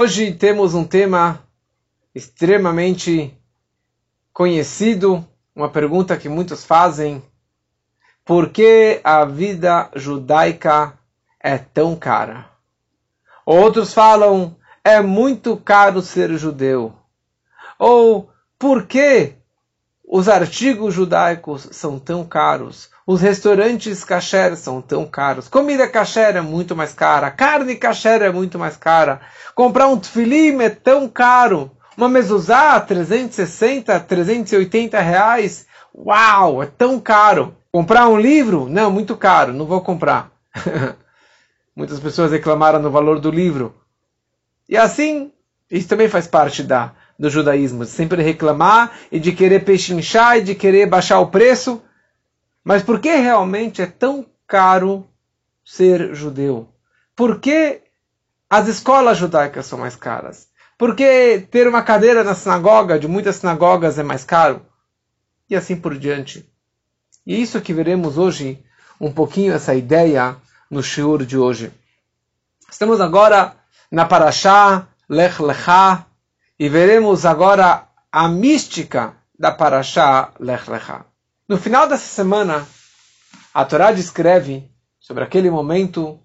Hoje temos um tema extremamente conhecido, uma pergunta que muitos fazem: por que a vida judaica é tão cara? Outros falam: é muito caro ser judeu. Ou por que os artigos judaicos são tão caros? Os restaurantes kasher são tão caros. Comida kasher é muito mais cara. Carne kasher é muito mais cara. Comprar um tefilim é tão caro. Uma mezuzá, 360, 380 reais. Uau, é tão caro. Comprar um livro? Não, muito caro. Não vou comprar. Muitas pessoas reclamaram no valor do livro. E assim, isso também faz parte da, do judaísmo. Sempre reclamar e de querer pechinchar e de querer baixar o preço. Mas por que realmente é tão caro ser judeu? Por que as escolas judaicas são mais caras? Por que ter uma cadeira na sinagoga, de muitas sinagogas, é mais caro? E assim por diante. E isso que veremos hoje, um pouquinho essa ideia no shiur de hoje. Estamos agora na Parashá Lech Lechá e veremos agora a mística da Parashá Lech Lechá. No final dessa semana, a Torá descreve sobre aquele momento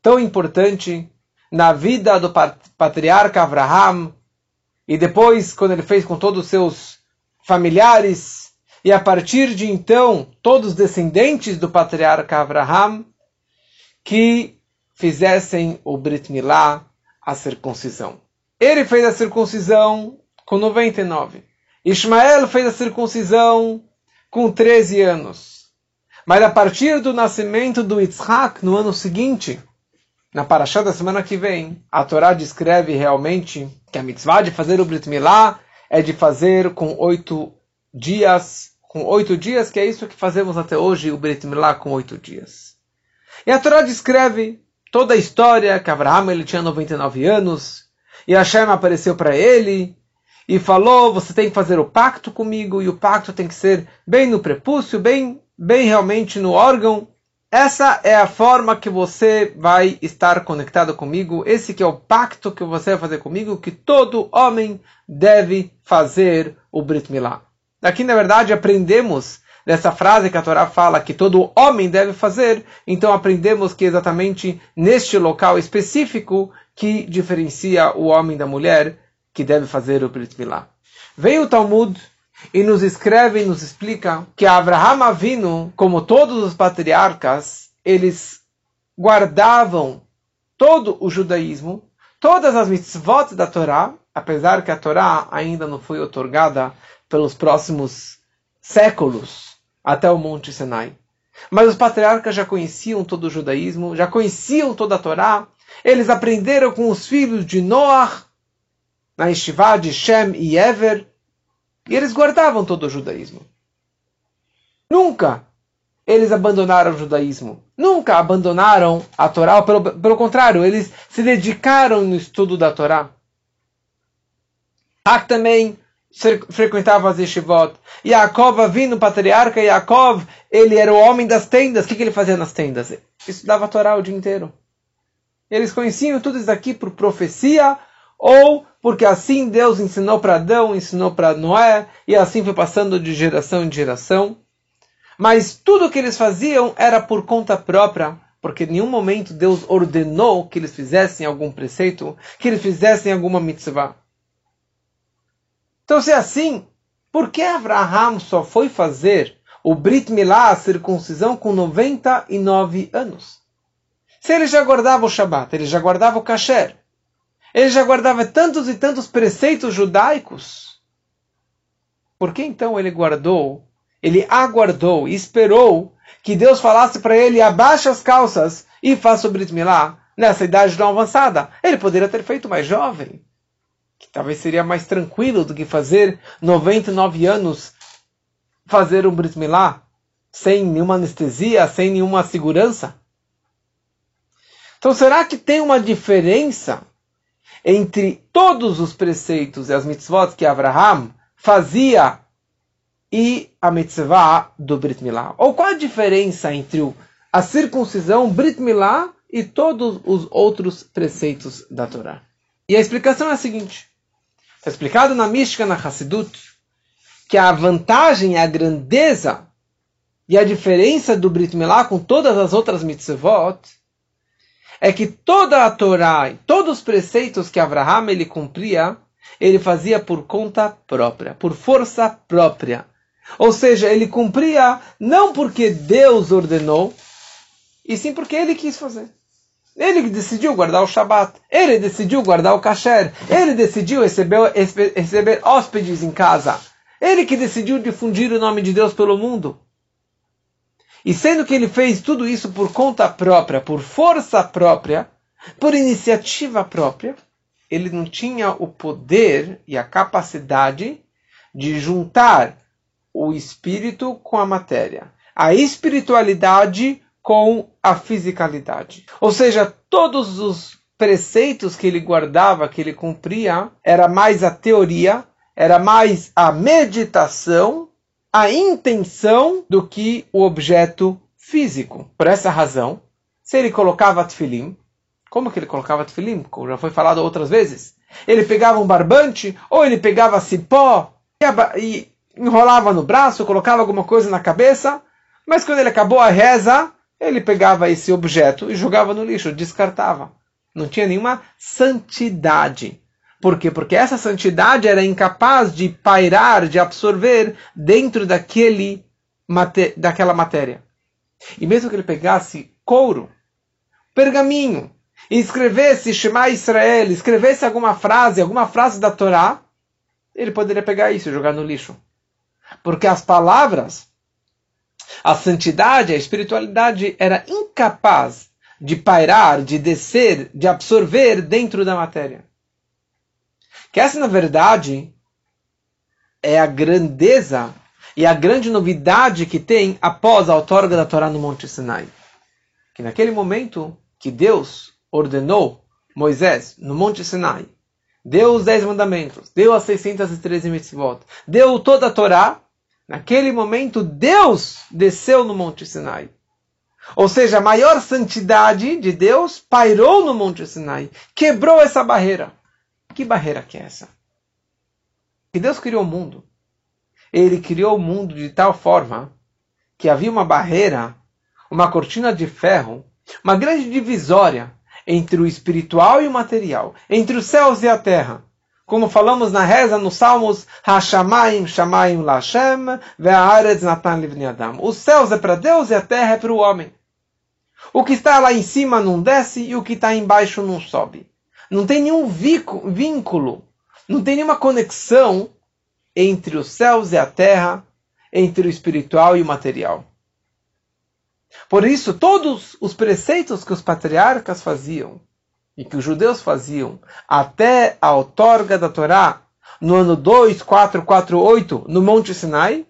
tão importante na vida do patriarca Abraham e depois quando ele fez com todos os seus familiares e a partir de então todos os descendentes do patriarca Abraham que fizessem o Brit Milá, a circuncisão. Ele fez a circuncisão com 99. Ismael fez a circuncisão com 13 anos. Mas a partir do nascimento do Yitzhak, no ano seguinte, na Parashá da semana que vem, a Torá descreve realmente que a mitzvah de fazer o Brit Milá é de fazer com oito dias, com oito dias, que é isso que fazemos até hoje, o Brit Milá com oito dias. E a Torá descreve toda a história que Abraão ele tinha 99 anos, e Hashem apareceu para ele, e falou: você tem que fazer o pacto comigo e o pacto tem que ser bem no prepúcio, bem, bem realmente no órgão. Essa é a forma que você vai estar conectado comigo. Esse que é o pacto que você vai fazer comigo, que todo homem deve fazer o Brit Milá. Aqui, na verdade, aprendemos dessa frase que a Torá fala que todo homem deve fazer, então aprendemos que exatamente neste local específico que diferencia o homem da mulher, que deve fazer o Brit Milá. Veio o Talmud e nos escreve e nos explica que Abraham Avinu, como todos os patriarcas, eles guardavam todo o judaísmo, todas as mitzvot da Torá, apesar que a Torá ainda não foi otorgada pelos próximos séculos até o Monte Sinai. Mas os patriarcas já conheciam todo o judaísmo, já conheciam toda a Torá, eles aprenderam com os filhos de Noah, na Yeshiva de Shem e Ever, e eles guardavam todo o judaísmo. Nunca eles abandonaram o judaísmo. Nunca abandonaram a Torá. Pelo, pelo contrário, eles se dedicaram no estudo da Torá. Hak também frequentava as yeshivot. Yaakov, vindo patriarca Yaakov, ele era o homem das tendas. O que, que ele fazia nas tendas? Estudava a Torá o dia inteiro. Eles conheciam tudo isso aqui por profecia ou porque assim Deus ensinou para Adão, ensinou para Noé, e assim foi passando de geração em geração. Mas tudo o que eles faziam era por conta própria, porque em nenhum momento Deus ordenou que eles fizessem algum preceito, que eles fizessem alguma mitzvah. Então, se é assim, por que Abraham só foi fazer o Brit Milá, a circuncisão, com 99 anos? Se ele já guardava o Shabat, ele já guardava o Kasher, ele já guardava tantos e tantos preceitos judaicos. Por que então ele guardou, ele aguardou esperou que Deus falasse para ele abaixe as calças e faça o Brit Milá nessa idade tão avançada? Ele poderia ter feito mais jovem, que talvez seria mais tranquilo do que fazer 99 anos fazer um Brit Milá sem nenhuma anestesia, sem nenhuma segurança. Então será que tem uma diferença entre todos os preceitos e as mitzvot que Abraham fazia e a mitzvah do Brit Milá? Ou qual a diferença entre a circuncisão, Brit Milá e todos os outros preceitos da Torá? E a explicação é a seguinte: está explicado na mística, na Hassidut, que a vantagem a grandeza e a diferença do Brit Milá com todas as outras mitzvot é que toda a Torá todos os preceitos que Abraham ele cumpria, ele fazia por conta própria, por força própria. Ou seja, ele cumpria não porque Deus ordenou, e sim porque ele quis fazer. Ele decidiu guardar o Shabat, ele decidiu guardar o Kasher, ele decidiu receber, receber hóspedes em casa, ele que decidiu difundir o nome de Deus pelo mundo. E sendo que ele fez tudo isso por conta própria, por força própria, por iniciativa própria, ele não tinha o poder e a capacidade de juntar o espírito com a matéria, a espiritualidade com a fisicalidade. Ou seja, todos os preceitos que ele guardava, que ele cumpria, era mais a teoria, era mais a meditação, a intenção do que o objeto físico. Por essa razão, se ele colocava tefilim, como que ele colocava tefilim? Como já foi falado outras vezes. Ele pegava um barbante, ou ele pegava cipó e enrolava no braço, colocava alguma coisa na cabeça, mas quando ele acabou a reza, ele pegava esse objeto e jogava no lixo, descartava. Não tinha nenhuma santidade. Por quê? Porque essa santidade era incapaz de pairar, de absorver dentro daquele, daquela matéria. E mesmo que ele pegasse couro, pergaminho, e escrevesse Shema Israel, escrevesse alguma frase, alguma frase da Torá, ele poderia pegar isso e jogar no lixo. Porque as palavras a santidade, a espiritualidade era incapaz de pairar, de descer, de absorver dentro da matéria. Que essa, na verdade, é a grandeza e a grande novidade que tem após a outorga da Torá no Monte Sinai. Que naquele momento que Deus ordenou Moisés no Monte Sinai, deu os dez mandamentos, deu as 613 mitzvot, deu toda a Torá, Naquele momento, Deus desceu no Monte Sinai. Ou seja, a maior santidade de Deus pairou no Monte Sinai, quebrou essa barreira. Que barreira que é essa? Que Deus criou o mundo. Ele criou o mundo de tal forma que havia uma barreira, uma cortina de ferro, uma grande divisória entre o espiritual e o material, entre os céus e a terra. Como falamos na reza nos Salmos, Hashamayim Shamayim Lashem, Ve'aretz Natan Livni Adam. Os céus é para Deus e a terra é para o homem. O que está lá em cima não desce e o que está embaixo não sobe. Não tem nenhum vínculo, não tem nenhuma conexão entre os céus e a terra, entre o espiritual e o material. Por isso, todos os preceitos que os patriarcas faziam, e que os judeus faziam até a outorga da Torá no ano 2448 no Monte Sinai,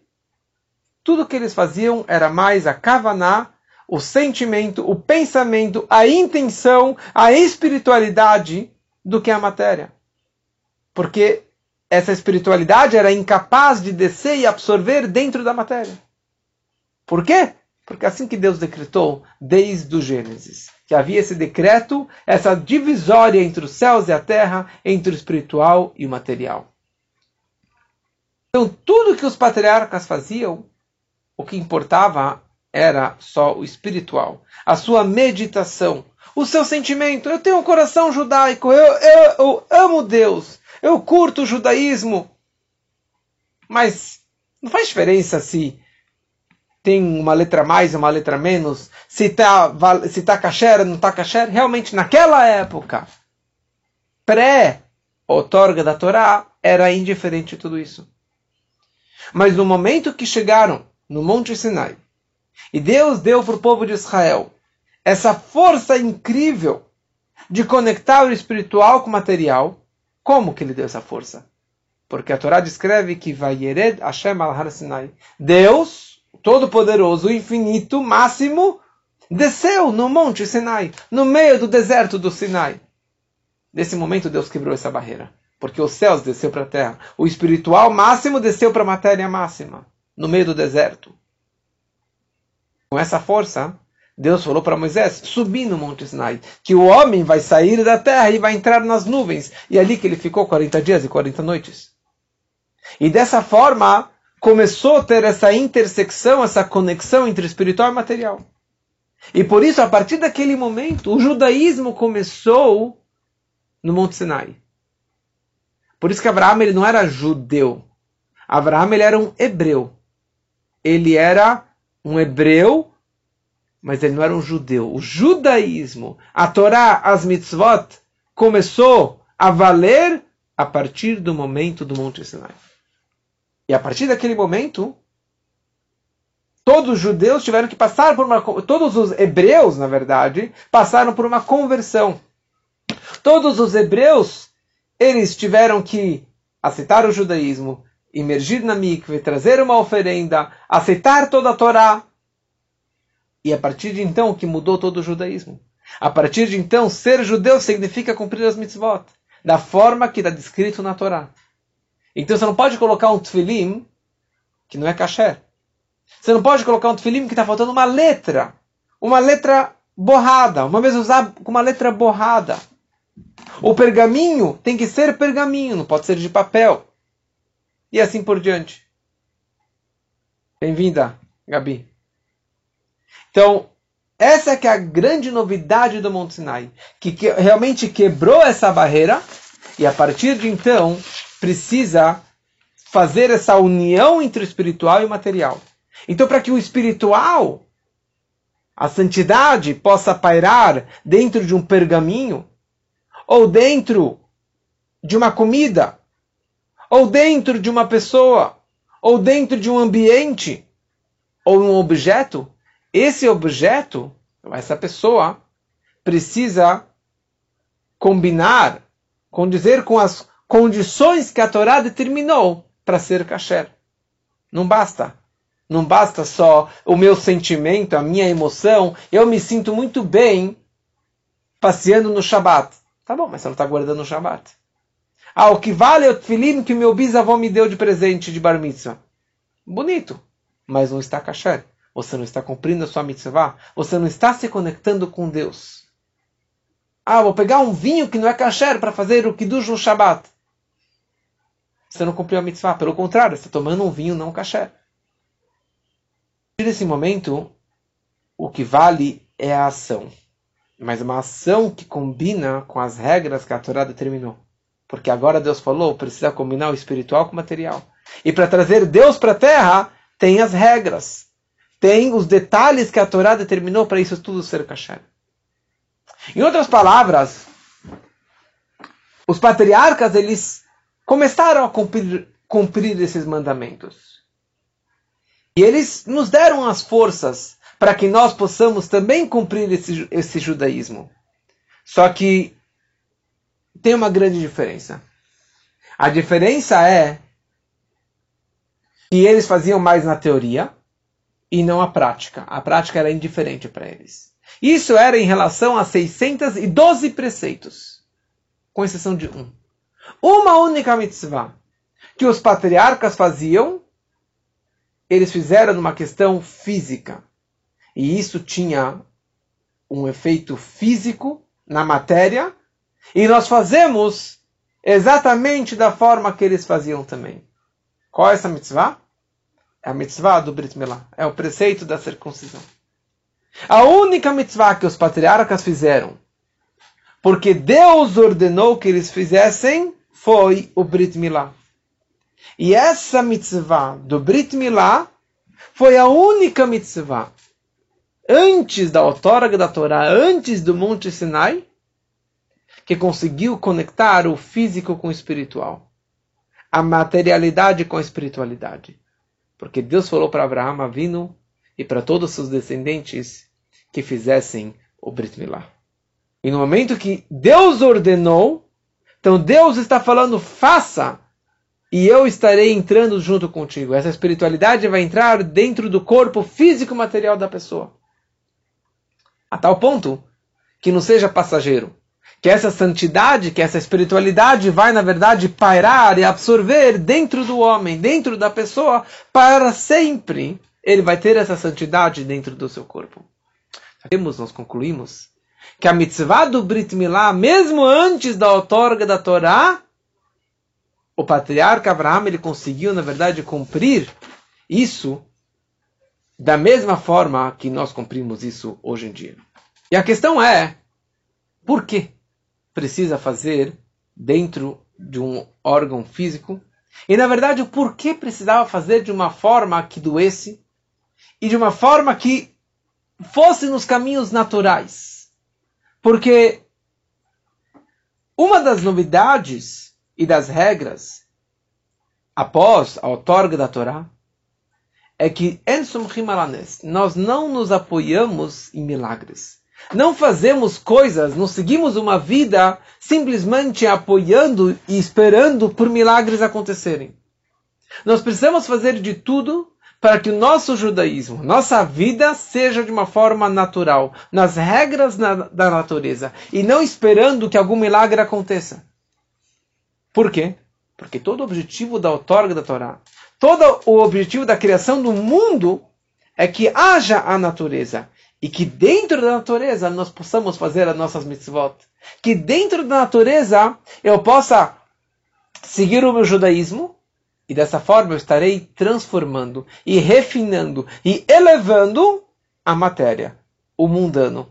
tudo que eles faziam era mais a kavaná, o sentimento, o pensamento, a intenção, a espiritualidade do que a matéria. Porque essa espiritualidade era incapaz de descer e absorver dentro da matéria. Por quê? Porque assim que Deus decretou desde o Gênesis que havia esse decreto, essa divisória entre os céus e a terra, entre o espiritual e o material. Então, tudo que os patriarcas faziam, o que importava era só o espiritual, a sua meditação, o seu sentimento. Eu tenho um coração judaico, eu, eu, eu amo Deus, eu curto o judaísmo. Mas não faz diferença se tem uma letra mais, uma letra menos, se está se tá kasher, não está kasher. Realmente, naquela época, pré-outorga da Torá, era indiferente tudo isso. Mas no momento que chegaram no Monte Sinai, e Deus deu para o povo de Israel essa força incrível de conectar o espiritual com o material, como que ele deu essa força? Porque a Torá descreve que vai Yered Hashem al Sinai. Deus Todo-Poderoso, Infinito, Máximo, desceu no Monte Sinai, no meio do deserto do Sinai. Nesse momento, Deus quebrou essa barreira. Porque os céus desceu para a terra. O espiritual máximo desceu para a matéria máxima, no meio do deserto. Com essa força, Deus falou para Moisés subir no Monte Sinai, que o homem vai sair da terra e vai entrar nas nuvens. E é ali que ele ficou 40 dias e 40 noites. E dessa forma começou a ter essa intersecção, essa conexão entre espiritual e material. E por isso, a partir daquele momento, o judaísmo começou no Monte Sinai. Por isso que Abraão ele não era judeu. Abraão ele era um hebreu. Ele era um hebreu mas ele não era um judeu. O judaísmo, a Torá, as mitzvot, começou a valer a partir do momento do Monte Sinai. E a partir daquele momento, todos os judeus tiveram que passar por uma. Todos os hebreus, na verdade, passaram por uma conversão. Todos os hebreus, eles tiveram que aceitar o judaísmo, emergir na mikve, trazer uma oferenda, aceitar toda a Torá, e a partir de então que mudou todo o judaísmo. A partir de então, ser judeu significa cumprir as mitzvot, da forma que está descrito na Torá. Então você não pode colocar um tefilim que não é kasher. Você não pode colocar um tefilim que está faltando uma letra. Uma letra borrada. Uma vez usar com uma letra borrada. O pergaminho tem que ser pergaminho, não pode ser de papel. E assim por diante. Bem-vinda, Gabi. Então, essa é que é a grande novidade do Monte Sinai, que, que realmente quebrou essa barreira e a partir de então precisa fazer essa união entre o espiritual e o material. Então, para que o espiritual, a santidade, possa pairar dentro de um pergaminho, ou dentro de uma comida, ou dentro de uma pessoa, ou dentro de um ambiente, ou um objeto, esse objeto, essa pessoa, precisa combinar, condizer com as condições que a Torá determinou para ser kasher. Não basta. Não basta só o meu sentimento, a minha emoção. Eu me sinto muito bem passeando no Shabat. Tá bom, mas não está guardando o Shabat. Ah, o que vale é o tefilim que meu bisavô me deu de presente de bar mitzvah. Bonito, mas não está kasher. Você não está cumprindo a sua mitzvah? Você não está se conectando com Deus? Ah, vou pegar um vinho que não é kasher para fazer o kiddush no Shabbat. Você não cumpriu a mitzvah. Pelo contrário, você está tomando um vinho não kasher. Nesse momento, o que vale é a ação. Mas uma ação que combina com as regras que a Torá determinou. Porque agora Deus falou, precisa combinar o espiritual com o material. E para trazer Deus para a terra, tem as regras tem os detalhes que a Torá determinou para isso tudo ser kasher. Em outras palavras, os patriarcas eles começaram a cumprir, cumprir esses mandamentos. E eles nos deram as forças para que nós possamos também cumprir esse, esse judaísmo. Só que tem uma grande diferença. A diferença é que eles faziam mais na teoria e não a prática. A prática era indiferente para eles. Isso era em relação a 612 preceitos, com exceção de um. Uma única mitzvah que os patriarcas faziam, eles fizeram numa questão física. E isso tinha um efeito físico na matéria, e nós fazemos exatamente da forma que eles faziam também. Qual é essa mitzvah? É a mitzvah do Brit Milá. É o preceito da circuncisão. A única mitzvah que os patriarcas fizeram, porque Deus ordenou que eles fizessem, foi o Brit Milá. E essa mitzvah do Brit Milá foi a única mitzvah antes da outorga da Torá, antes do Monte Sinai, que conseguiu conectar o físico com o espiritual, a materialidade com a espiritualidade. Porque Deus falou para Abraão Avino e para todos os seus descendentes que fizessem o Brit Milá. E no momento que Deus ordenou, então Deus está falando, faça, e eu estarei entrando junto contigo. Essa espiritualidade vai entrar dentro do corpo físico material da pessoa. A tal ponto que não seja passageiro que essa santidade, que essa espiritualidade vai, na verdade, pairar e absorver dentro do homem, dentro da pessoa, para sempre. Ele vai ter essa santidade dentro do seu corpo. Temos, nós concluímos que a mitzvah do Brit Milá, mesmo antes da outorga da Torá, o patriarca Abraão ele conseguiu, na verdade, cumprir isso da mesma forma que nós cumprimos isso hoje em dia. E a questão é, por que precisa fazer dentro de um órgão físico? E na verdade, o porquê precisava fazer de uma forma que doesse e de uma forma que fosse nos caminhos naturais. Porque uma das novidades e das regras após a outorga da Torá é que nós não nos apoiamos em milagres. Não fazemos coisas, não seguimos uma vida simplesmente apoiando e esperando por milagres acontecerem. Nós precisamos fazer de tudo para que o nosso judaísmo, nossa vida, seja de uma forma natural, nas regras na, da natureza, e não esperando que algum milagre aconteça. Por quê? Porque todo o objetivo da outorga da Torá, todo o objetivo da criação do mundo é que haja a natureza e que dentro da natureza nós possamos fazer as nossas mitzvot. Que dentro da natureza eu possa seguir o meu judaísmo e dessa forma eu estarei transformando e refinando e elevando a matéria, o mundano.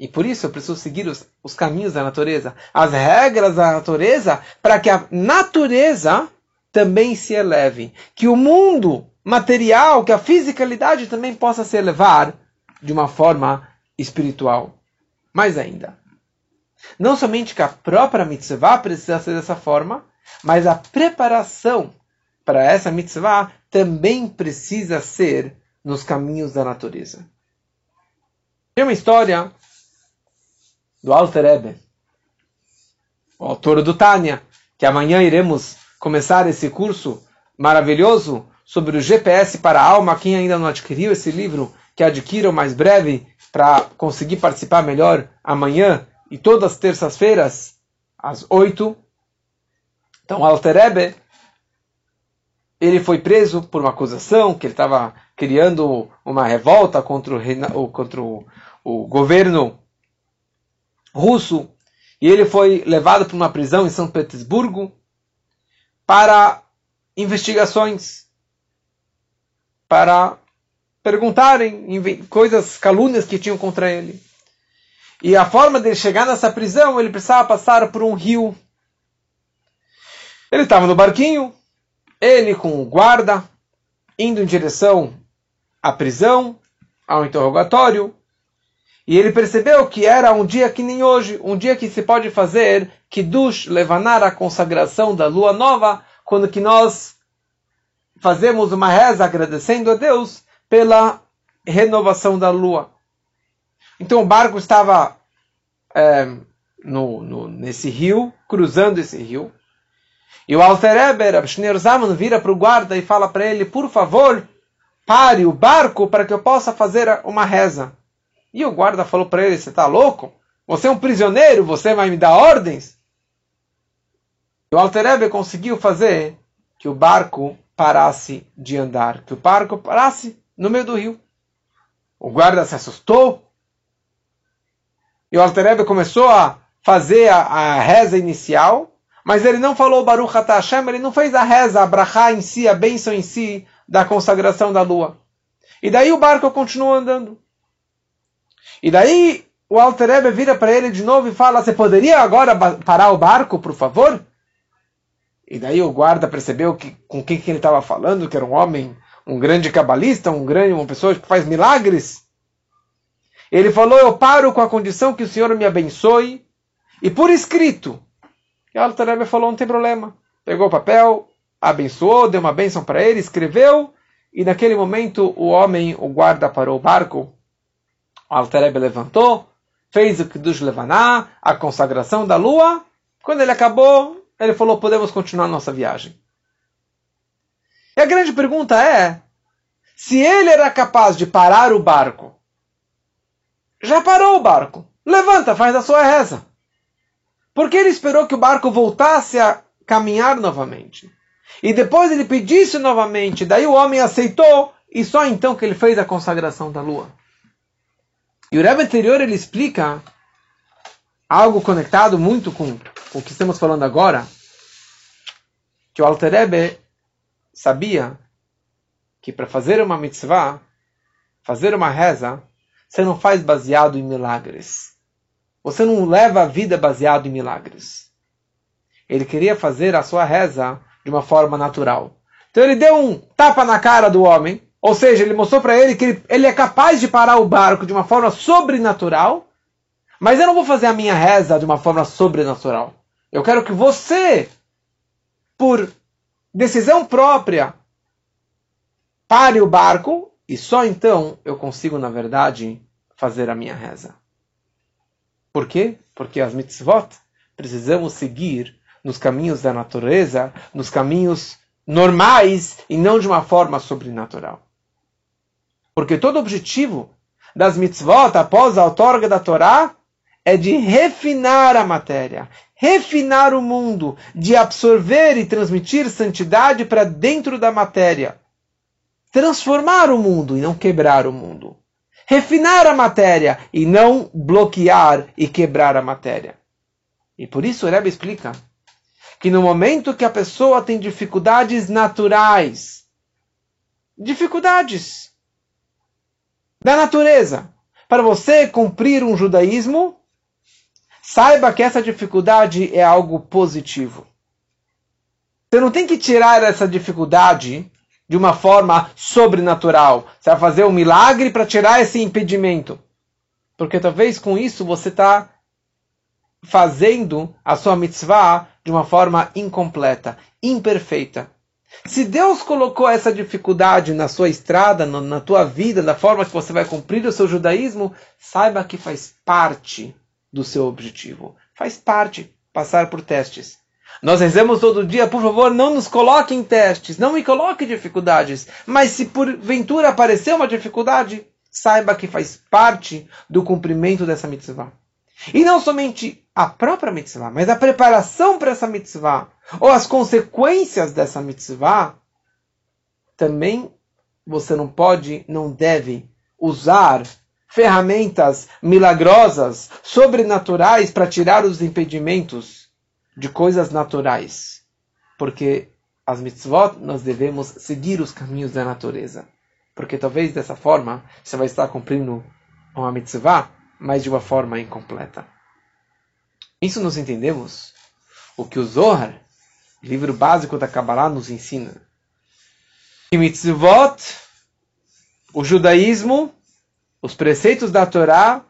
E por isso eu preciso seguir os, os caminhos da natureza, as regras da natureza, para que a natureza também se eleve. Que o mundo material, que a fisicalidade também possa se elevar de uma forma espiritual. Mais ainda. Não somente que a própria mitzvah precisa ser dessa forma, mas a preparação para essa mitzvah também precisa ser nos caminhos da natureza. Tem uma história do Alter Ebe, o autor do Tânia, que amanhã iremos começar esse curso maravilhoso sobre o GPS para a alma. Quem ainda não adquiriu esse livro, que adquira o mais breve para conseguir participar melhor amanhã e todas as terças-feiras, às oito. Então, Alter Ebe, ele foi preso por uma acusação que ele estava criando uma revolta contra o, contra o, o governo russo e ele foi levado para uma prisão em São Petersburgo para investigações, para perguntarem coisas, calúnias que tinham contra ele. E a forma de chegar nessa prisão, ele precisava passar por um rio. Ele estava no barquinho, ele com o guarda, indo em direção à prisão, ao interrogatório. E ele percebeu que era um dia que nem hoje, um dia que se pode fazer Kiddush, levanar a consagração da lua nova, quando que nós fazemos uma reza agradecendo a Deus pela renovação da lua. Então o barco estava é, no, no, nesse rio, cruzando esse rio, e o Alter Eber, Abshneur Zaman, vira para o guarda e fala para ele, por favor, pare o barco para que eu possa fazer uma reza. E o guarda falou para ele: Você está louco? Você é um prisioneiro, você vai me dar ordens? E o Alterebe conseguiu fazer que o barco parasse de andar, que o barco parasse no meio do rio. O guarda se assustou. E o Alterebe começou a fazer a, a, reza inicial, mas ele não falou Baruch Hashem, ele não fez a reza, a brachá em si, a bênção em si, da consagração da lua. E daí o barco continuou andando. E daí o Alter Ebe vira para ele de novo e fala: Você poderia agora parar o barco, por favor? E daí o guarda percebeu que com quem que ele estava falando, que era um homem, um grande cabalista, um grande, uma pessoa que faz milagres. Ele falou: Eu paro com a condição que o Senhor me abençoe e por escrito. E Alter Ebe falou: Não tem problema. Pegou o papel, abençoou, deu uma bênção para ele, escreveu. E naquele momento o homem, o guarda, parou o barco o levantou, fez o Kiddush Levaná, a consagração da lua. Quando ele acabou, ele falou: podemos continuar nossa viagem. E a grande pergunta é: se ele era capaz de parar o barco, já parou o barco, levanta, faz a sua reza. Por que ele esperou que o barco voltasse a caminhar novamente? E depois ele pedisse novamente, daí o homem aceitou, e só então que ele fez a consagração da lua. E o Rebbe anterior ele explica algo conectado muito com o que estamos falando agora, que o Alter Rebbe sabia que para fazer uma mitzvah, fazer uma reza, você não faz baseado em milagres. Você não leva a vida baseado em milagres. Ele queria fazer a sua reza de uma forma natural. Então ele deu um tapa na cara do homem, ou seja, ele mostrou para ele que ele, ele é capaz de parar o barco de uma forma sobrenatural, mas eu não vou fazer a minha reza de uma forma sobrenatural. Eu quero que você, por decisão própria, pare o barco e só então eu consigo, na verdade, fazer a minha reza. Por quê? Porque as mitzvot precisamos seguir nos caminhos da natureza, nos caminhos normais e não de uma forma sobrenatural. Porque todo objetivo das mitzvot após a outorga da Torá é de refinar a matéria, refinar o mundo, de absorver e transmitir santidade para dentro da matéria. Transformar o mundo e não quebrar o mundo. Refinar a matéria e não bloquear e quebrar a matéria. E por isso o Rebbe explica que no momento que a pessoa tem dificuldades naturais, dificuldades da natureza, para você cumprir um judaísmo, saiba que essa dificuldade é algo positivo. Você não tem que tirar essa dificuldade de uma forma sobrenatural. Você vai fazer um milagre para tirar esse impedimento. Porque talvez com isso você está fazendo a sua mitzvah de uma forma incompleta, imperfeita. Se Deus colocou essa dificuldade na sua estrada, na tua vida, na forma que você vai cumprir o seu judaísmo, saiba que faz parte do seu objetivo. Faz parte passar por testes. Nós rezamos todo dia, por favor, não nos coloque em testes, não me coloque dificuldades. Mas se porventura aparecer uma dificuldade, saiba que faz parte do cumprimento dessa mitzvah. E não somente a própria mitzvah, mas a preparação para essa mitzvah, ou as consequências dessa mitzvah, também você não pode, não deve usar ferramentas milagrosas, sobrenaturais para tirar os impedimentos de coisas naturais. Porque as mitzvot nós devemos seguir os caminhos da natureza. Porque talvez dessa forma você vai estar cumprindo uma mitzvah mas de uma forma incompleta. Isso nós entendemos o que o Zohar, livro básico da Kabbalah, nos ensina. Que mitzvot, o judaísmo, os preceitos da Torá,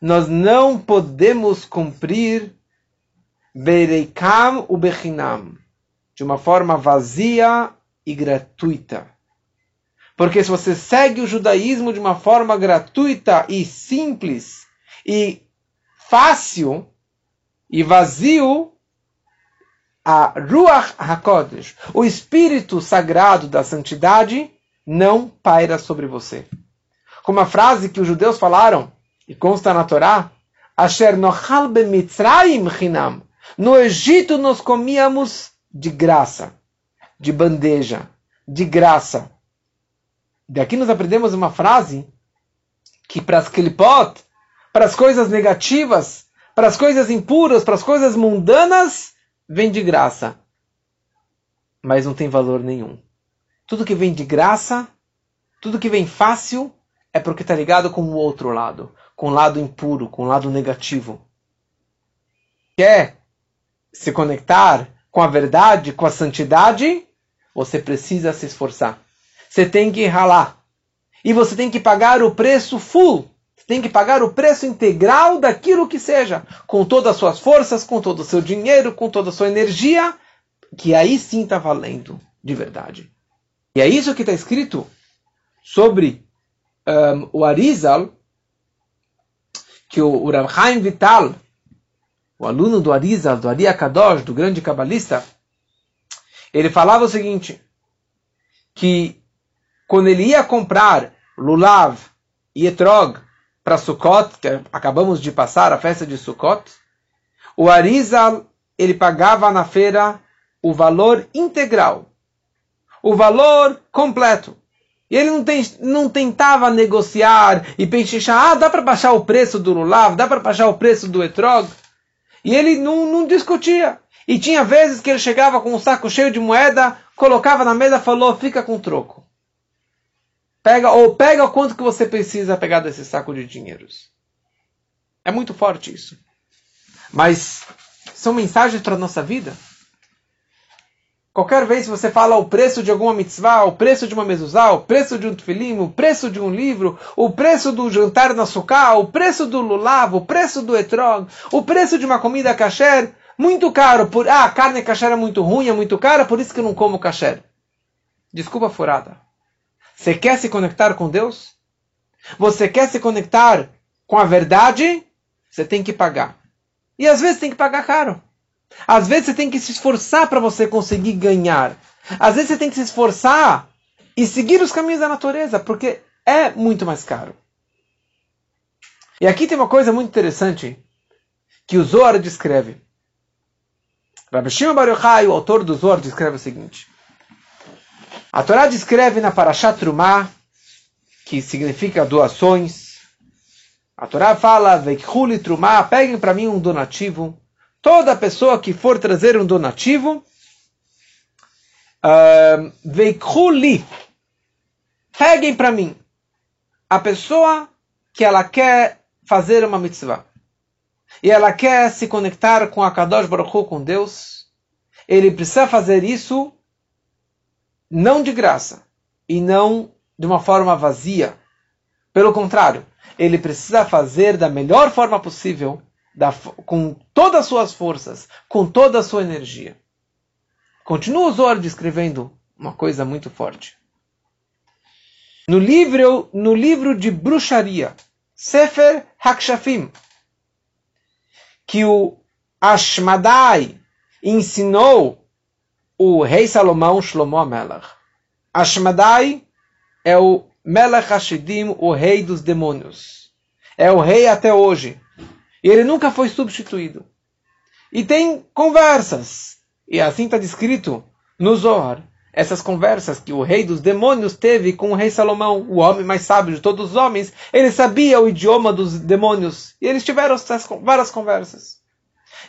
nós não podemos cumprir bereikam u bechinam, de uma forma vazia e gratuita. Porque se você segue o judaísmo de uma forma gratuita e simples e fácil e vazio, a Ruach HaKodesh, o Espírito Sagrado da Santidade, não paira sobre você. Como a frase que os judeus falaram, e consta na Torá, Asher nochal bemitzrayim chinam. No Egito nós comíamos de graça, de bandeja, de graça. Daqui nós aprendemos uma frase que para as klipot, para as coisas negativas, para as coisas impuras, para as coisas mundanas, vem de graça. Mas não tem valor nenhum. Tudo que vem de graça, tudo que vem fácil, é porque está ligado com o outro lado, com o lado impuro, com o lado negativo. Quer se conectar com a verdade, com a santidade, você precisa se esforçar você tem que ralar. E você tem que pagar o preço full. Você tem que pagar o preço integral daquilo que seja. Com todas as suas forças, com todo o seu dinheiro, com toda a sua energia. Que aí sim está valendo de verdade. E é isso que está escrito sobre um, o Arizal, que o, o Rav Chaim Vital, o aluno do Arizal, do Ari Kadosh, do grande cabalista, ele falava o seguinte, que quando ele ia comprar lulav e etrog para Sukkot, que acabamos de passar a festa de Sukkot, o Arizal ele pagava na feira o valor integral, o valor completo. E ele não, tem, não tentava negociar e pensar, ah, dá para baixar o preço do lulav, dá para baixar o preço do etrog. E ele não, não discutia. E tinha vezes que ele chegava com um saco cheio de moeda, colocava na mesa falou, fica com troco. Pega, ou pega o quanto que você precisa pegar desse saco de dinheiros. É muito forte isso. Mas são mensagens para a nossa vida. Qualquer vez que você fala o preço de alguma mitzvah, o preço de uma mezuzá, o preço de um tefilim, o preço de um livro, o preço do jantar na suká, o preço do lulav, o preço do etrog, o preço de uma comida kasher, muito caro. Por, ah, a carne kasher é muito ruim, é muito cara, por isso que eu não como kasher. Desculpa furada. Você quer se conectar com Deus? Você quer se conectar com a verdade? Você tem que pagar. E às vezes tem que pagar caro. Às vezes você tem que se esforçar para você conseguir ganhar. Às vezes você tem que se esforçar e seguir os caminhos da natureza, porque é muito mais caro. E aqui tem uma coisa muito interessante que o Zohar descreve. Rabbi Shimon Bar Yochai, o autor do Zohar, descreve o seguinte. A Torá descreve na Parashat Trumah, que significa doações. A Torá fala, Veikhuli Trumah, peguem para mim um donativo toda pessoa que for trazer um donativo, veikuli, peguem para mim a pessoa que ela quer fazer uma mitzvah e ela quer se conectar com a Kadosh Baruch Hu, com Deus, ele precisa fazer isso não de graça e não de uma forma vazia. Pelo contrário, ele precisa fazer da melhor forma possível da, com todas as suas forças, com toda a sua energia. Continua o Zohar descrevendo uma coisa muito forte. No livro, no livro de bruxaria, Sefer Hakshafim, que o Ashmadai ensinou o rei Salomão Shlomo Amelach. Ashmadai é o Melech Hashidim, o rei dos demônios. É o rei até hoje. E ele nunca foi substituído. E tem conversas. E assim está descrito no Zohar. Essas conversas que o rei dos demônios teve com o rei Salomão, o homem mais sábio de todos os homens, ele sabia o idioma dos demônios. E eles tiveram várias conversas.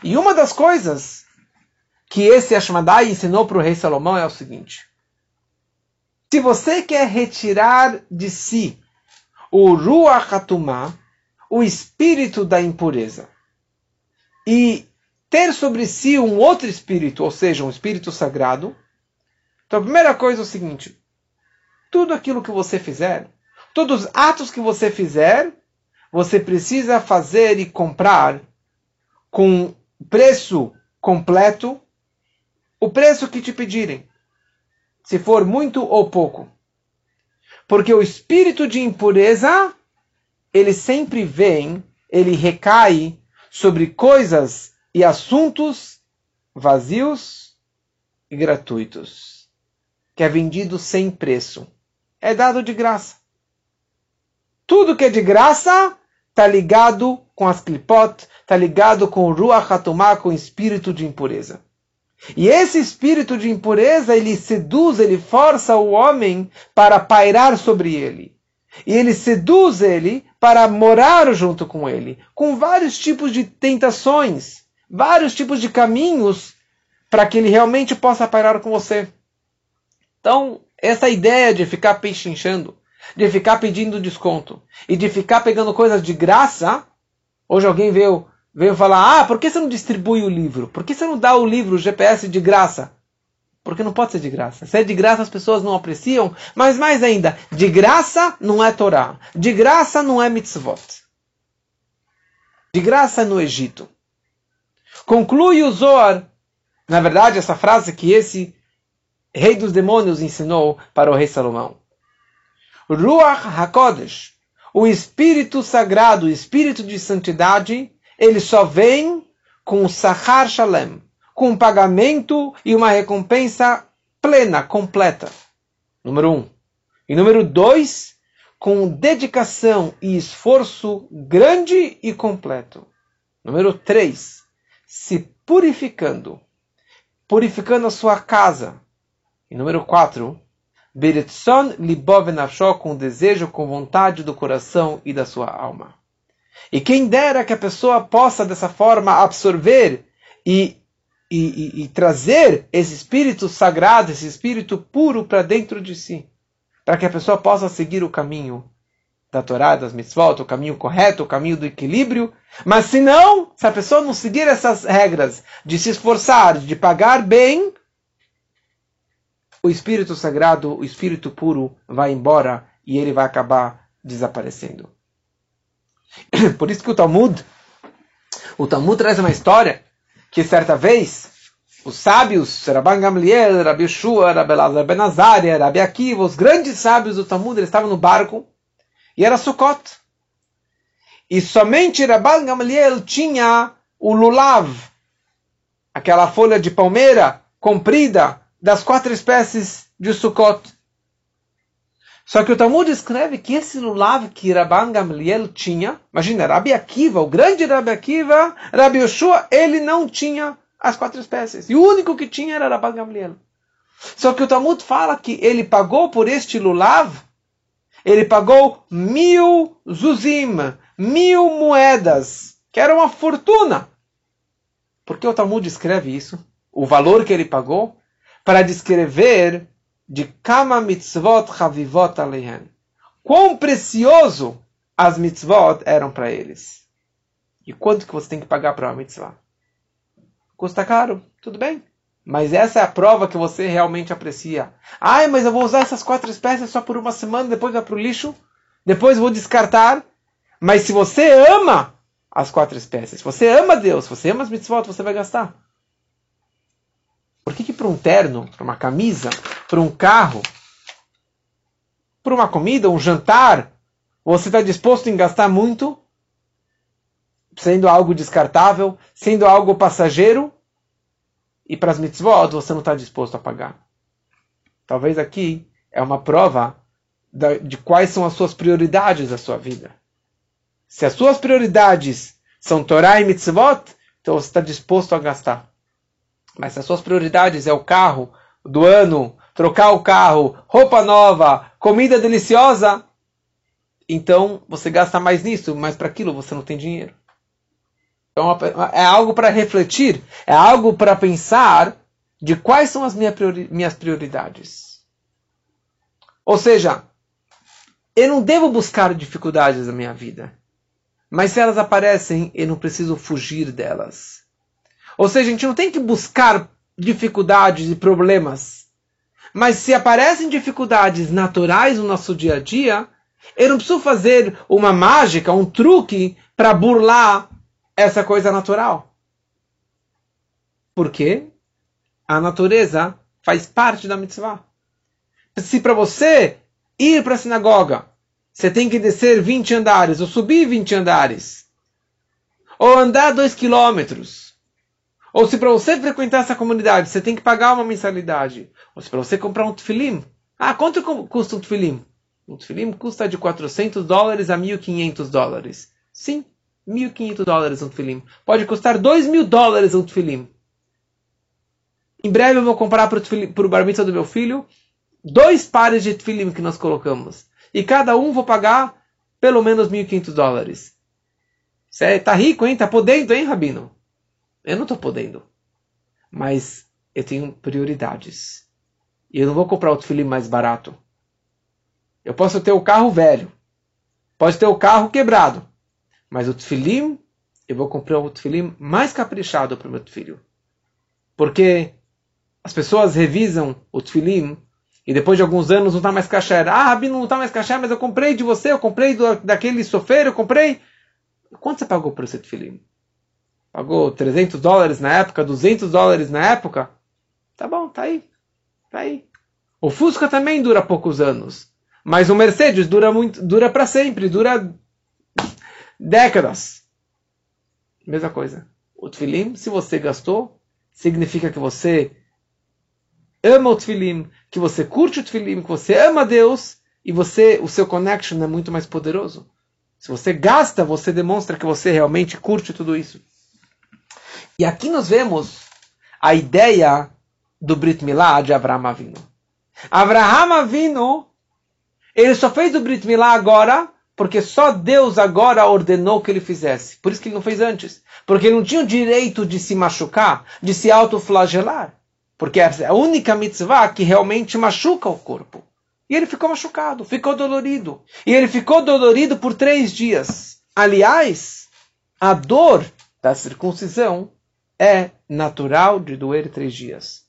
E uma das coisas que esse Ashmadai ensinou para o rei Salomão é o seguinte: se você quer retirar de si o Ruach Hatumah, o espírito da impureza. E ter sobre si um outro espírito, ou seja, um espírito sagrado, então a primeira coisa é o seguinte: tudo aquilo que você fizer, todos os atos que você fizer, você precisa fazer e comprar com preço completo o preço que te pedirem, se for muito ou pouco. Porque o espírito de impureza ele sempre vem, ele recai sobre coisas e assuntos vazios e gratuitos, que é vendido sem preço. É dado de graça. Tudo que é de graça está ligado com as clipot, está ligado com o ruach com o espírito de impureza. E esse espírito de impureza, ele seduz, ele força o homem para pairar sobre ele. E ele seduz ele para morar junto com ele, com vários tipos de tentações, vários tipos de caminhos para que ele realmente possa pairar com você. Então, essa ideia de ficar pechinchando, de ficar pedindo desconto e de ficar pegando coisas de graça, hoje alguém veio, veio falar: ah, por que você não distribui o livro? Por que você não dá o livro, o GPS de graça? Porque não pode ser de graça. Se é de graça, as pessoas não apreciam. Mas mais ainda, de graça não é Torá. De graça não é mitzvot. De graça no Egito. Conclui o Zohar, na verdade, essa frase que esse rei dos demônios ensinou para o rei Salomão. Ruach HaKodesh, o espírito sagrado, o espírito de santidade, ele só vem com o Sahar Shalem, com pagamento e uma recompensa plena, completa. Número um. E número dois, com dedicação e esforço grande e completo. Número três, se purificando, purificando a sua casa. E número quatro, Beretzon libov nafsho, com desejo, com vontade do coração e da sua alma. E quem dera que a pessoa possa, dessa forma, absorver e, e, e, e trazer esse espírito sagrado, esse espírito puro para dentro de si, para que a pessoa possa seguir o caminho da Torá, das mitzvot, o caminho correto, o caminho do equilíbrio. Mas se não, se a pessoa não seguir essas regras de se esforçar, de pagar bem, o espírito sagrado, o espírito puro vai embora e ele vai acabar desaparecendo. Por isso que o Talmud, o Talmud traz uma história que certa vez os sábios, Rabban Gamliel, Rabi Shua, Rabi Lazar Ben Azaria, Rabi Akiva, os grandes sábios do Talmud, eles estavam no barco e era Sukkot. E somente Rabban Gamliel tinha o lulav, aquela folha de palmeira comprida das quatro espécies de Sukkot. Só que o Talmud escreve que esse lulav que Rabban Gamliel tinha, imagina, Rabi Akiva, o grande Rabi Akiva, Rabi Yoshua, ele não tinha as quatro espécies. E o único que tinha era Rabban Gamliel. Só que o Talmud fala que ele pagou por este lulav, ele pagou mil zuzim, mil moedas, que era uma fortuna. Por que o Talmud escreve isso? O valor que ele pagou? Para descrever de Kama mitzvot chavivot aleihen. Quão precioso as mitzvot eram para eles. E quanto que você tem que pagar para uma mitzvah? Custa caro, tudo bem. Mas essa é a prova que você realmente aprecia. Ai, mas eu vou usar essas quatro espécies só por uma semana, depois vai para o lixo, depois vou descartar. Mas se você ama as quatro espécies, se você ama Deus, se você ama as mitzvot, você vai gastar. Por que, que para um terno, para uma camisa, para um carro, para uma comida, um jantar, você está disposto em gastar muito, sendo algo descartável, sendo algo passageiro, e para as mitzvot você não está disposto a pagar? Talvez aqui é uma prova de quais são as suas prioridades da sua vida. Se as suas prioridades são Torá e mitzvot, então você está disposto a gastar. Mas se as suas prioridades é o carro do ano, trocar o carro, roupa nova, comida deliciosa, então você gasta mais nisso, mas para aquilo você não tem dinheiro. Então é algo para refletir, é algo para pensar de quais são as minhas prioridades. Ou seja, eu não devo buscar dificuldades na minha vida, mas se elas aparecem, eu não preciso fugir delas. Ou seja, a gente não tem que buscar dificuldades e problemas. Mas se aparecem dificuldades naturais no nosso dia a dia, eu não preciso fazer uma mágica, um truque para burlar essa coisa natural. Porque a natureza faz parte da mitzvah. Se para você ir para a sinagoga, você tem que descer 20 andares, ou subir 20 andares, ou andar 2 quilômetros, ou se para você frequentar essa comunidade, você tem que pagar uma mensalidade. Ou se para você comprar um tefilim. Ah, quanto custa um tefilim? Um tefilim custa de 400 dólares a 1.500 dólares. Sim, 1.500 dólares um tefilim. Pode custar 2 mil dólares um tefilim. Em breve eu vou comprar para o bar mitzvah do meu filho dois pares de tefilim que nós colocamos. E cada um vou pagar pelo menos 1.500 dólares. Você está rico, hein? Está podendo, hein, Rabino? Eu não estou podendo. Mas eu tenho prioridades. E eu não vou comprar o tefilim mais barato. Eu posso ter o carro velho. Pode ter o carro quebrado. Mas o tefilim, eu vou comprar o tefilim mais caprichado para o meu filho. Porque as pessoas revisam o tefilim e depois de alguns anos não está mais kasher. Ah, Rabino, não está mais kasher, mas eu comprei de você, eu comprei do, daquele sofrer, eu comprei. Quanto você pagou por esse tefilim? Pagou 300 dólares na época, 200 dólares na época, tá bom, tá aí, tá aí. O Fusca também dura poucos anos, mas o Mercedes dura muito, dura para sempre, dura décadas. Mesma coisa. O Tfilim, se você gastou, significa que você ama o Tfilim, que você curte o Tfilim, que você ama Deus e você, o seu connection é muito mais poderoso. Se você gasta, você demonstra que você realmente curte tudo isso. E aqui nós vemos a ideia do Brit Milá de Avraham Avinu. Abraham Avinu, ele só fez o Brit Milá agora porque só Deus agora ordenou que ele fizesse. Por isso que ele não fez antes. Porque ele não tinha o direito de se machucar, de se autoflagelar. Porque é a única mitzvah que realmente machuca o corpo. E ele ficou machucado, ficou dolorido. E ele ficou dolorido por três dias. Aliás, a dor da circuncisão é natural de doer três dias.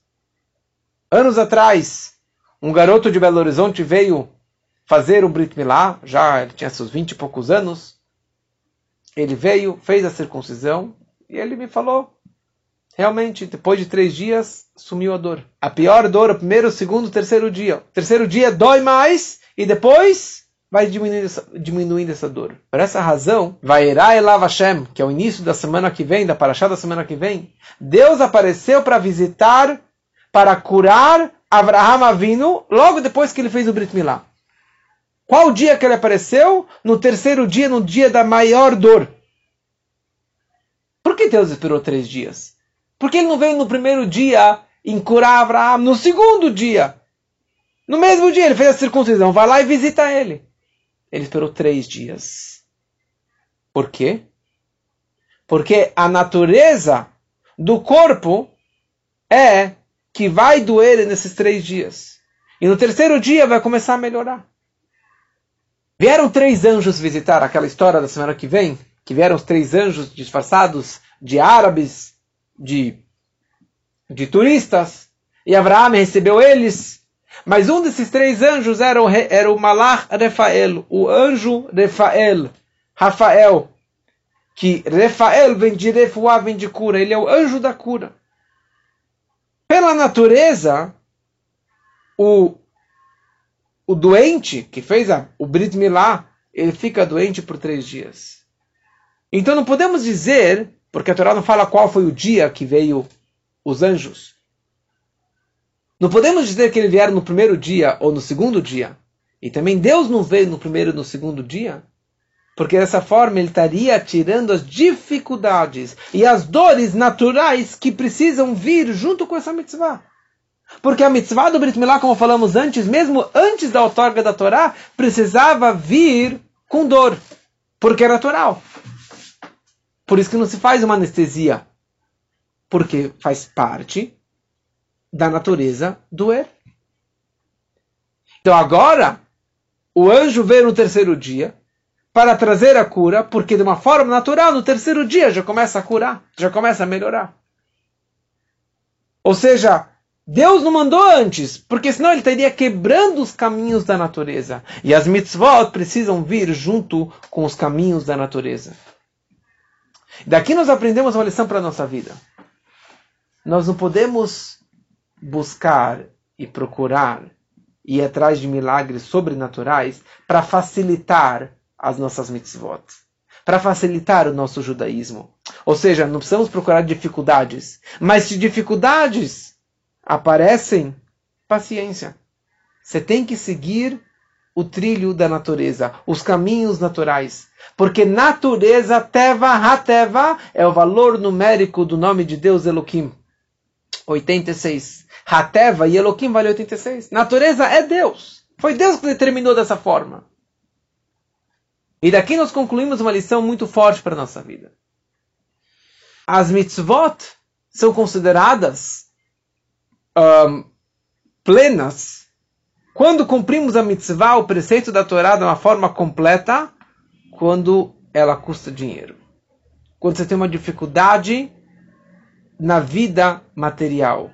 Anos atrás, um garoto de Belo Horizonte veio fazer o Brit Milá, já ele tinha seus vinte e poucos anos. Ele veio, fez a circuncisão e ele me falou: realmente, depois de três dias, sumiu a dor. A pior dor, o primeiro, segundo, terceiro dia. O terceiro dia dói mais e depois vai diminuindo essa, diminuindo essa dor. Por essa razão, vai Elav Hashem, que é o início da semana que vem, da Parashá da semana que vem, Deus apareceu para visitar, para curar Abraham Avinu, logo depois que ele fez o Brit Milá. Qual dia que ele apareceu? No terceiro dia, no dia da maior dor. Por que Deus esperou três dias? Por que ele não veio no primeiro dia em curar Abraão? No segundo dia, no mesmo dia, ele fez a circuncisão. Vai lá e visita ele. Ele esperou três dias. Por quê? Porque a natureza do corpo é que vai doer nesses três dias. E no terceiro dia vai começar a melhorar. Vieram três anjos visitar aquela história da semana que vem, que vieram os três anjos disfarçados de árabes, de, de turistas, e Abraão recebeu eles. Mas um desses três anjos era o, era o Malach Refael, o anjo Refael, Rafael, que Refael vem de refuá, vem de cura, ele é o anjo da cura. Pela natureza, o, o doente que fez a, o Brit Milá, ele fica doente por três dias. Então não podemos dizer, porque a Torá não fala qual foi o dia que veio os anjos. Não podemos dizer que eles vieram no primeiro dia ou no segundo dia. E também Deus não veio no primeiro e no segundo dia. Porque dessa forma ele estaria tirando as dificuldades e as dores naturais que precisam vir junto com essa mitzvah. Porque a mitzvah do Brit Milá, como falamos antes, mesmo antes da outorga da Torá, precisava vir com dor. Porque é natural. Por isso que não se faz uma anestesia. Porque faz parte da natureza doer. Então agora, o anjo veio no terceiro dia para trazer a cura, porque de uma forma natural, no terceiro dia já começa a curar, já começa a melhorar. Ou seja, Deus não mandou antes, porque senão ele estaria quebrando os caminhos da natureza. E as mitzvot precisam vir junto com os caminhos da natureza. Daqui nós aprendemos uma lição para a nossa vida. Nós não podemos buscar e procurar e ir atrás de milagres sobrenaturais para facilitar as nossas mitzvot, para facilitar o nosso judaísmo. Ou seja, não precisamos procurar dificuldades, mas se dificuldades aparecem, paciência. Você tem que seguir o trilho da natureza, os caminhos naturais. Porque natureza, Teva, Hateva, é o valor numérico do nome de Deus Elohim. 86. Hateva e Elohim vale 86. Natureza é Deus. Foi Deus que determinou dessa forma. E daqui nós concluímos uma lição muito forte para a nossa vida. As mitzvot são consideradas um, plenas quando cumprimos a mitzvah, o preceito da Torá, de uma forma completa, quando ela custa dinheiro. Quando você tem uma dificuldade na vida material.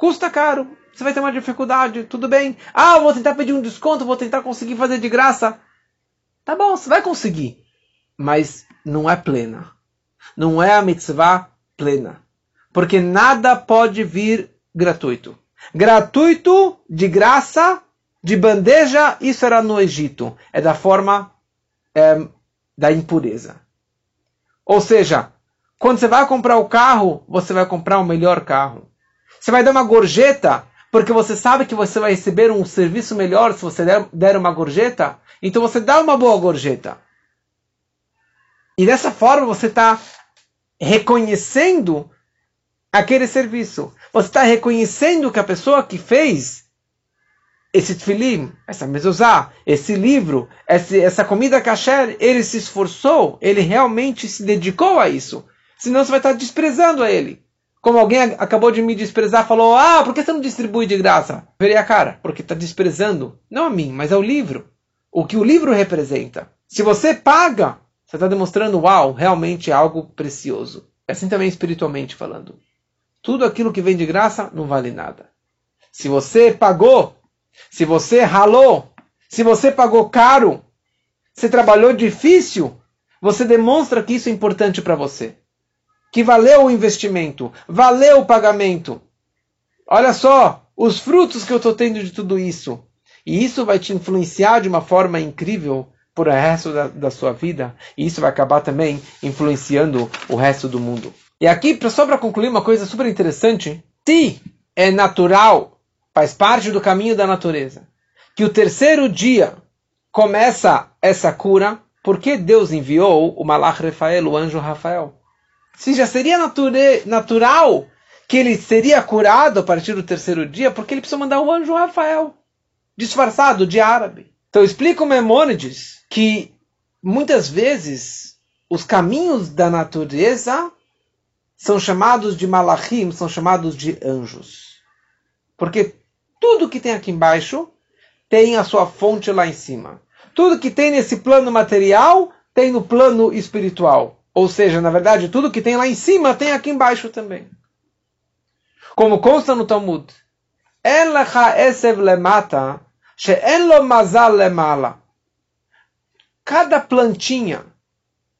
Custa caro. Você vai ter uma dificuldade, tudo bem. Ah, vou tentar pedir um desconto, vou tentar conseguir fazer de graça. Tá bom, você vai conseguir. Mas não é plena. Não é a mitzvah plena. Porque nada pode vir gratuito. Gratuito, de graça, de bandeja, isso era no Egito. É da forma é, da impureza. Ou seja, quando você vai comprar o carro, você vai comprar o melhor carro. Você vai dar uma gorjeta, porque você sabe que você vai receber um serviço melhor se você der, der uma gorjeta. Então você dá uma boa gorjeta. E dessa forma você está reconhecendo aquele serviço. Você está reconhecendo que a pessoa que fez esse tefilim, essa mezuzá, esse livro, essa comida kasher, ele se esforçou, ele realmente se dedicou a isso. Senão você vai estar desprezando a ele. Como alguém acabou de me desprezar, falou: Ah, por que você não distribui de graça? Verei a cara, porque está desprezando, não a mim, mas ao livro. O que o livro representa. Se você paga, você está demonstrando, uau, realmente é algo precioso. É assim também espiritualmente falando. Tudo aquilo que vem de graça não vale nada. Se você pagou, se você ralou, se você pagou caro, se trabalhou difícil, você demonstra que isso é importante para você. Que valeu o investimento, valeu o pagamento. Olha só os frutos que eu estou tendo de tudo isso. E isso vai te influenciar de uma forma incrível por o resto da, da sua vida. E isso vai acabar também influenciando o resto do mundo. E aqui, só para concluir, uma coisa super interessante. Se é natural faz parte do caminho da natureza. Que o terceiro dia começa essa cura, porque Deus enviou o Malach Rafael, o anjo Rafael. Se já seria natural que ele seria curado a partir do terceiro dia, porque ele precisa mandar o anjo Rafael, disfarçado de árabe. Então explica o Memônides que muitas vezes os caminhos da natureza são chamados de malachim, são chamados de anjos. Porque tudo que tem aqui embaixo tem a sua fonte lá em cima. Tudo que tem nesse plano material tem no plano espiritual. Ou seja, na verdade, tudo que tem lá em cima tem aqui embaixo também. Como consta no Talmud. Cada plantinha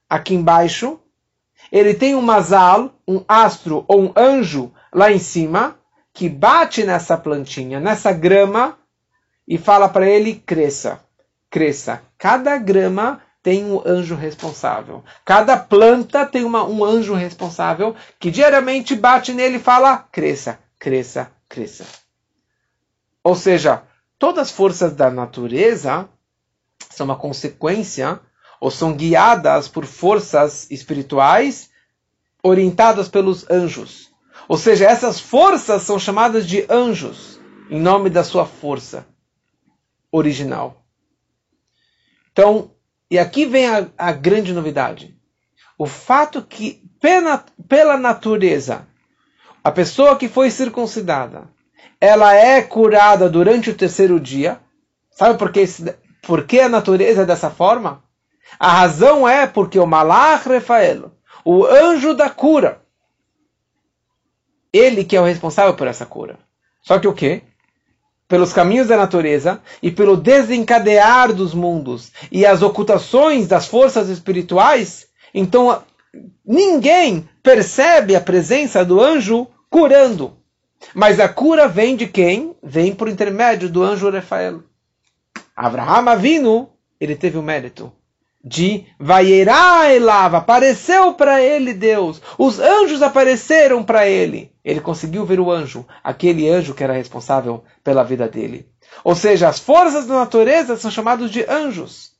aqui embaixo, ele tem um mazal, um astro ou um anjo lá em cima, que bate nessa plantinha, nessa grama, e fala para ele: cresça, cresça. Cada grama tem um anjo responsável. Cada planta tem uma, um anjo responsável que diariamente bate nele e fala: cresça, cresça, cresça. Ou seja, todas as forças da natureza são uma consequência ou são guiadas por forças espirituais orientadas pelos anjos. Ou seja, essas forças são chamadas de anjos, em nome da sua força original. Então, e aqui vem a, a grande novidade. O fato que, pela, pela natureza, a pessoa que foi circuncidada, ela é curada durante o terceiro dia. Sabe por que, por que a natureza é dessa forma? A razão é porque o Malach Rafael, o anjo da cura, ele que é o responsável por essa cura. Só que o quê? Pelos caminhos da natureza e pelo desencadear dos mundos e as ocultações das forças espirituais, então ninguém percebe a presença do anjo curando. Mas a cura vem de quem? Vem por intermédio do anjo Rafael. Abraham Avinu, ele teve o mérito de Vaierá Elav, apareceu para ele Deus. Os anjos apareceram para ele. Ele conseguiu ver o anjo, aquele anjo que era responsável pela vida dele. Ou seja, as forças da natureza são chamadas de anjos.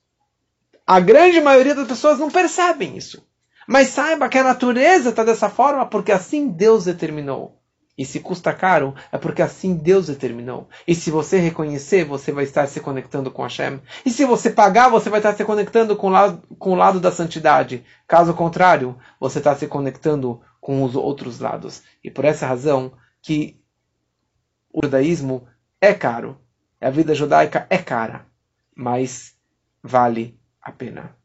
A grande maioria das pessoas não percebem isso. Mas saiba que a natureza está dessa forma porque assim Deus determinou. E se custa caro, é porque assim Deus determinou. E se você reconhecer, você vai estar se conectando com Hashem. E se você pagar, você vai estar se conectando com o lado, com o lado da santidade. Caso contrário, você está se conectando com os outros lados. E por essa razão que o judaísmo é caro. A vida judaica é cara. Mas vale a pena.